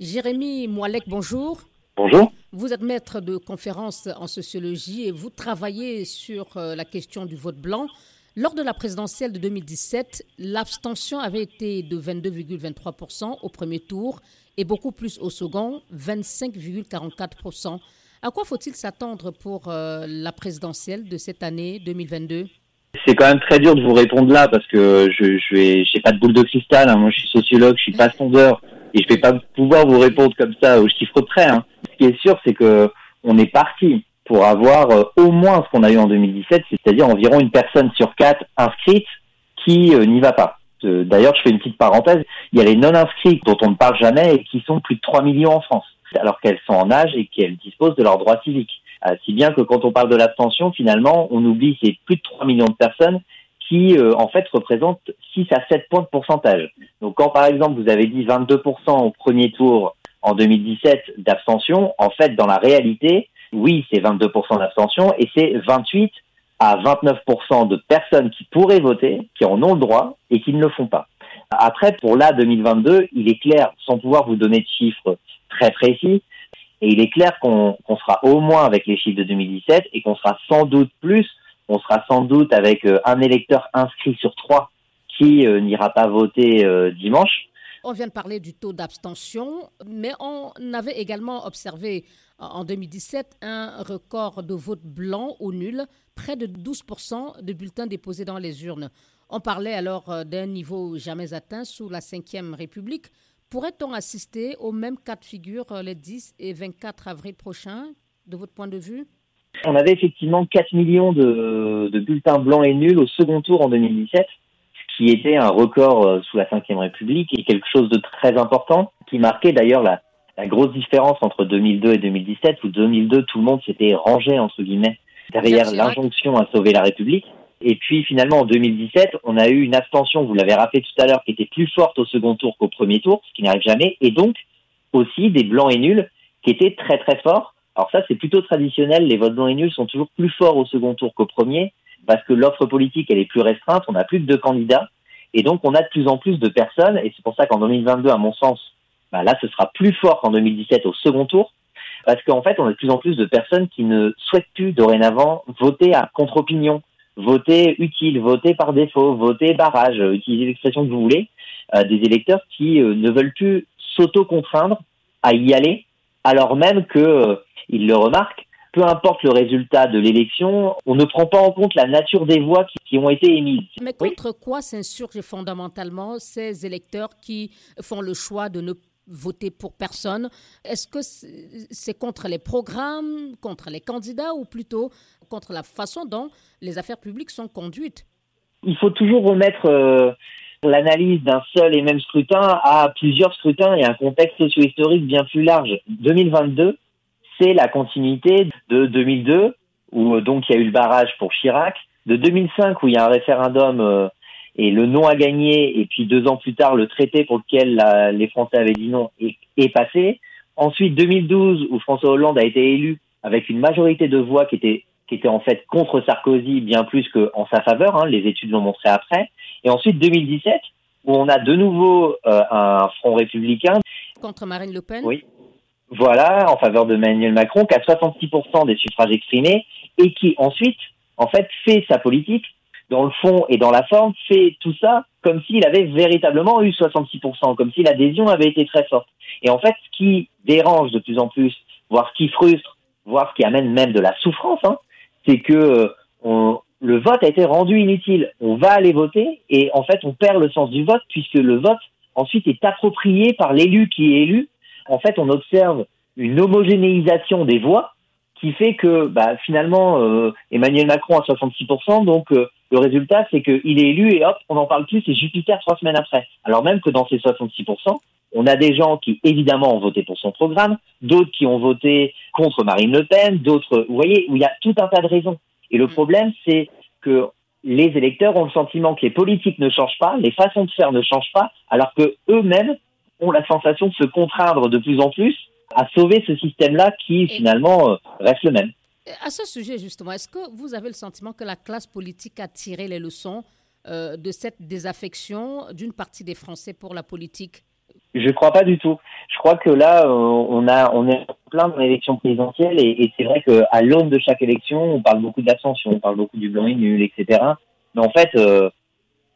Jérémy Moalek, bonjour. Bonjour. Vous êtes maître de conférence en sociologie et vous travaillez sur euh, la question du vote blanc. Lors de la présidentielle de 2017, l'abstention avait été de 22,23% au premier tour et beaucoup plus au second, 25,44%. À quoi faut-il s'attendre pour euh, la présidentielle de cette année 2022 c'est quand même très dur de vous répondre là parce que je je j'ai pas de boule de cristal. Hein. Moi, je suis sociologue, je suis pas sondeur et je vais pas pouvoir vous répondre comme ça au chiffre près. Hein. Ce qui est sûr, c'est que on est parti pour avoir euh, au moins ce qu'on a eu en 2017, c'est-à-dire environ une personne sur quatre inscrite qui euh, n'y va pas. Euh, d'ailleurs, je fais une petite parenthèse, il y a les non-inscrits dont on ne parle jamais et qui sont plus de 3 millions en France, alors qu'elles sont en âge et qu'elles disposent de leurs droits civiques. si bien que quand on parle de l'abstention, finalement, on oublie ces plus de 3 millions de personnes qui euh, en fait représente 6 à 7 points de pourcentage. Donc quand par exemple vous avez dit 22% au premier tour en 2017 d'abstention, en fait dans la réalité, oui c'est 22% d'abstention et c'est 28 à 29% de personnes qui pourraient voter, qui en ont le droit et qui ne le font pas. Après, pour là 2022, il est clair, sans pouvoir vous donner de chiffres très précis, et il est clair qu'on sera au moins avec les chiffres de 2017 et qu'on sera sans doute plus on sera sans doute avec euh, un électeur inscrit sur trois qui euh, n'ira pas voter euh, dimanche. On vient de parler du taux d'abstention, mais on avait également observé en 2017 un record de vote blanc ou nul, près de 12% de bulletins déposés dans les urnes. On parlait alors d'un niveau jamais atteint sous la Ve République. Pourrait-on assister au même cas de figure les 10 et 24 avril prochains, de votre point de vue? On avait effectivement 4 millions de, bulletins blancs et nuls au second tour en 2017, ce qui était un record euh, sous la Ve République et quelque chose de très important, qui marquait d'ailleurs la, grosse différence entre 2002 et 2017, où 2002, tout le monde s'était rangé, entre guillemets, derrière l'injonction à sauver la République. Et puis finalement, en 2017, on a eu une abstention, vous l'avez rappelé tout à l'heure, qui était plus forte au second tour qu'au premier tour, ce qui n'arrive jamais, et donc aussi des blancs et nuls qui étaient très très forts alors ça, c'est plutôt traditionnel. Les votes blancs et nuls sont toujours plus forts au second tour qu'au premier, parce que l'offre politique, elle est plus restreinte. On a plus que deux candidats. Et donc, on a de plus en plus de personnes. Et c'est pour ça qu'en 2022, à mon sens, bah là, ce sera plus fort qu'en 2017 au second tour. Parce qu'en fait, on a de plus en plus de personnes qui ne souhaitent plus dorénavant voter à contre-opinion, voter utile, voter par défaut, voter barrage, euh, utiliser l'expression que vous voulez, euh, des électeurs qui euh, ne veulent plus s'auto-contraindre à y aller, alors même que il le remarque, peu importe le résultat de l'élection, on ne prend pas en compte la nature des voix qui, ont été émises. Mais contre quoi s'insurgent fondamentalement ces électeurs qui font le choix de ne voter pour personne? Est-ce que c'est contre les programmes, contre les candidats ou plutôt contre la façon dont les affaires publiques sont conduites? Il faut toujours remettre... Euh, l'analyse d'un seul et même scrutin à plusieurs scrutins et un contexte socio-historique bien plus large. 2022, c'est la continuité de 2002, où euh, donc il y a eu le barrage pour Chirac, de 2005, où il y a un référendum euh, et le non a gagné, et puis deux ans plus tard, le traité pour lequel les Français avaient dit non est, passé. Ensuite, 2012, où François Hollande a été élu avec une majorité de voix qui était qui était en fait contre Sarkozy bien plus qu'en sa faveur, hein, les études l'ont montré après. Et ensuite 2017, où on a de nouveau euh, un front républicain. Contre Marine Le Pen? Oui, voilà, en faveur de Emmanuel Macron, qui a 66% des suffrages exprimés et qui ensuite, en fait, fait sa politique dans le fond et dans la forme, fait tout ça comme s'il avait véritablement eu 66%, comme si l'adhésion avait été très forte. Et en fait, ce qui dérange de plus en plus, voire ce qui frustre, voire ce qui amène même de la souffrance, hein, c'est que euh, le vote a été rendu inutile. On va aller voter et en fait, on perd le sens du vote puisque le vote ensuite est approprié par l'élu qui est élu en fait, on observe une homogénéisation des voix qui fait que bah, finalement euh, Emmanuel Macron a 66%, donc euh, le résultat c'est qu'il est élu et hop, on n'en parle plus, c'est Jupiter trois semaines après. Alors même que dans ces 66%, on a des gens qui évidemment ont voté pour son programme, d'autres qui ont voté contre Marine Le Pen, d'autres, vous voyez, où il y a tout un tas de raisons. Et le mm. problème c'est que les électeurs ont le sentiment que les politiques ne changent pas, les façons de faire ne changent pas, alors que eux-mêmes ont la sensation de se contraindre de plus en plus à sauver ce système-là qui finalement euh, reste le même. À ce sujet, justement, est-ce que vous avez le sentiment que la classe politique a tiré les leçons euh, de cette désaffection d'une partie des Français pour la politique? Je crois pas du tout. Je crois que là, euh, on a, on est plein dans l'élection présidentielle et, et c'est vrai qu'à l'aune de chaque élection, on parle beaucoup d'abstention, on parle beaucoup du blanc et nul, etc. Mais en fait, euh,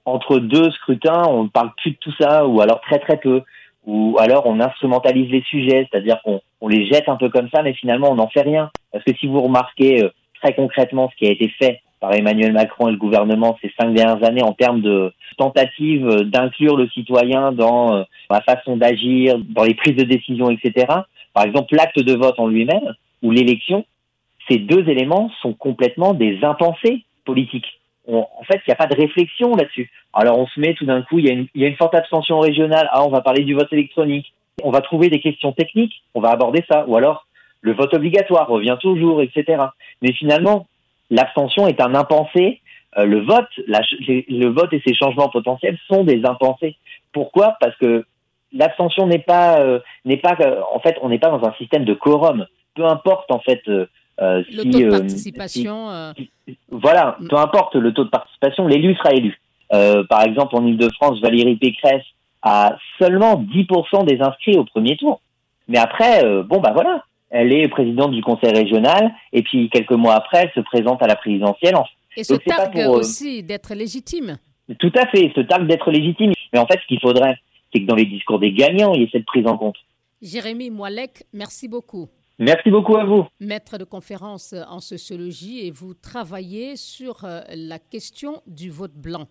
entre deux scrutins, on ne parle plus de tout ça, ou alors très très peu, ou alors on instrumentalise les sujets, c'est-à-dire qu'on on les jette un peu comme ça, mais finalement on n'en fait rien. Parce que si vous remarquez euh, très concrètement ce qui a été fait par Emmanuel Macron et le gouvernement ces cinq dernières années en termes de tentative d'inclure le citoyen dans euh, la façon d'agir, dans les prises de décision, etc. Par exemple, l'acte de vote en lui-même ou l'élection, ces deux éléments sont complètement des impensés politiques. En fait, il n'y a pas de réflexion là-dessus. Alors on se met tout d'un coup, il y, a une, forte abstention régionale, ah on va parler du vote électronique, on va trouver des questions techniques, on va aborder ça, ou alors le vote obligatoire revient toujours, etc. Mais finalement, l'abstention est un impensé. Euh, le vote, le vote et ses changements potentiels sont des impensés. Pourquoi? Parce que l'abstention n'est pas, euh, n'est pas, euh, en fait, on n'est pas dans un système de quorum. Peu importe en fait. Euh, le si, taux de participation. Si, voilà, mm. peu importe le taux de participation, l'élu sera élu. par exemple, en Ile-de-France, Valérie Pécresse a seulement 10% des inscrits au premier tour. Mais après, bon bah voilà, elle est présidente du conseil régional, et puis quelques mois après, elle se présente à la présidentielle. Et se targue pour, euh, aussi d'être légitime. Tout à fait, se targue d'être légitime. Mais en fait, ce qu'il faudrait, c'est que dans les discours des gagnants, il y ait cette prise en compte. Jérémy Moilec, merci beaucoup. Merci beaucoup à vous. Maître de conférence en sociologie et vous travaillez sur euh, la question du vote blanc.